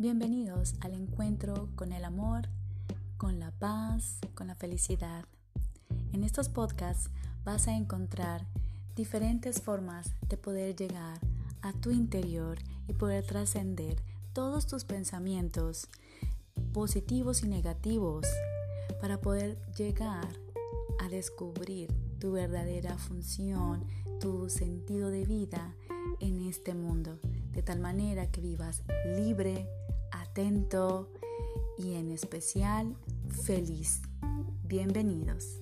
Bienvenidos al encuentro con el amor, con la paz, con la felicidad. En estos podcasts vas a encontrar diferentes formas de poder llegar a tu interior y poder trascender todos tus pensamientos positivos y negativos para poder llegar a descubrir tu verdadera función, tu sentido de vida en este mundo, de tal manera que vivas libre, atento y en especial feliz. Bienvenidos.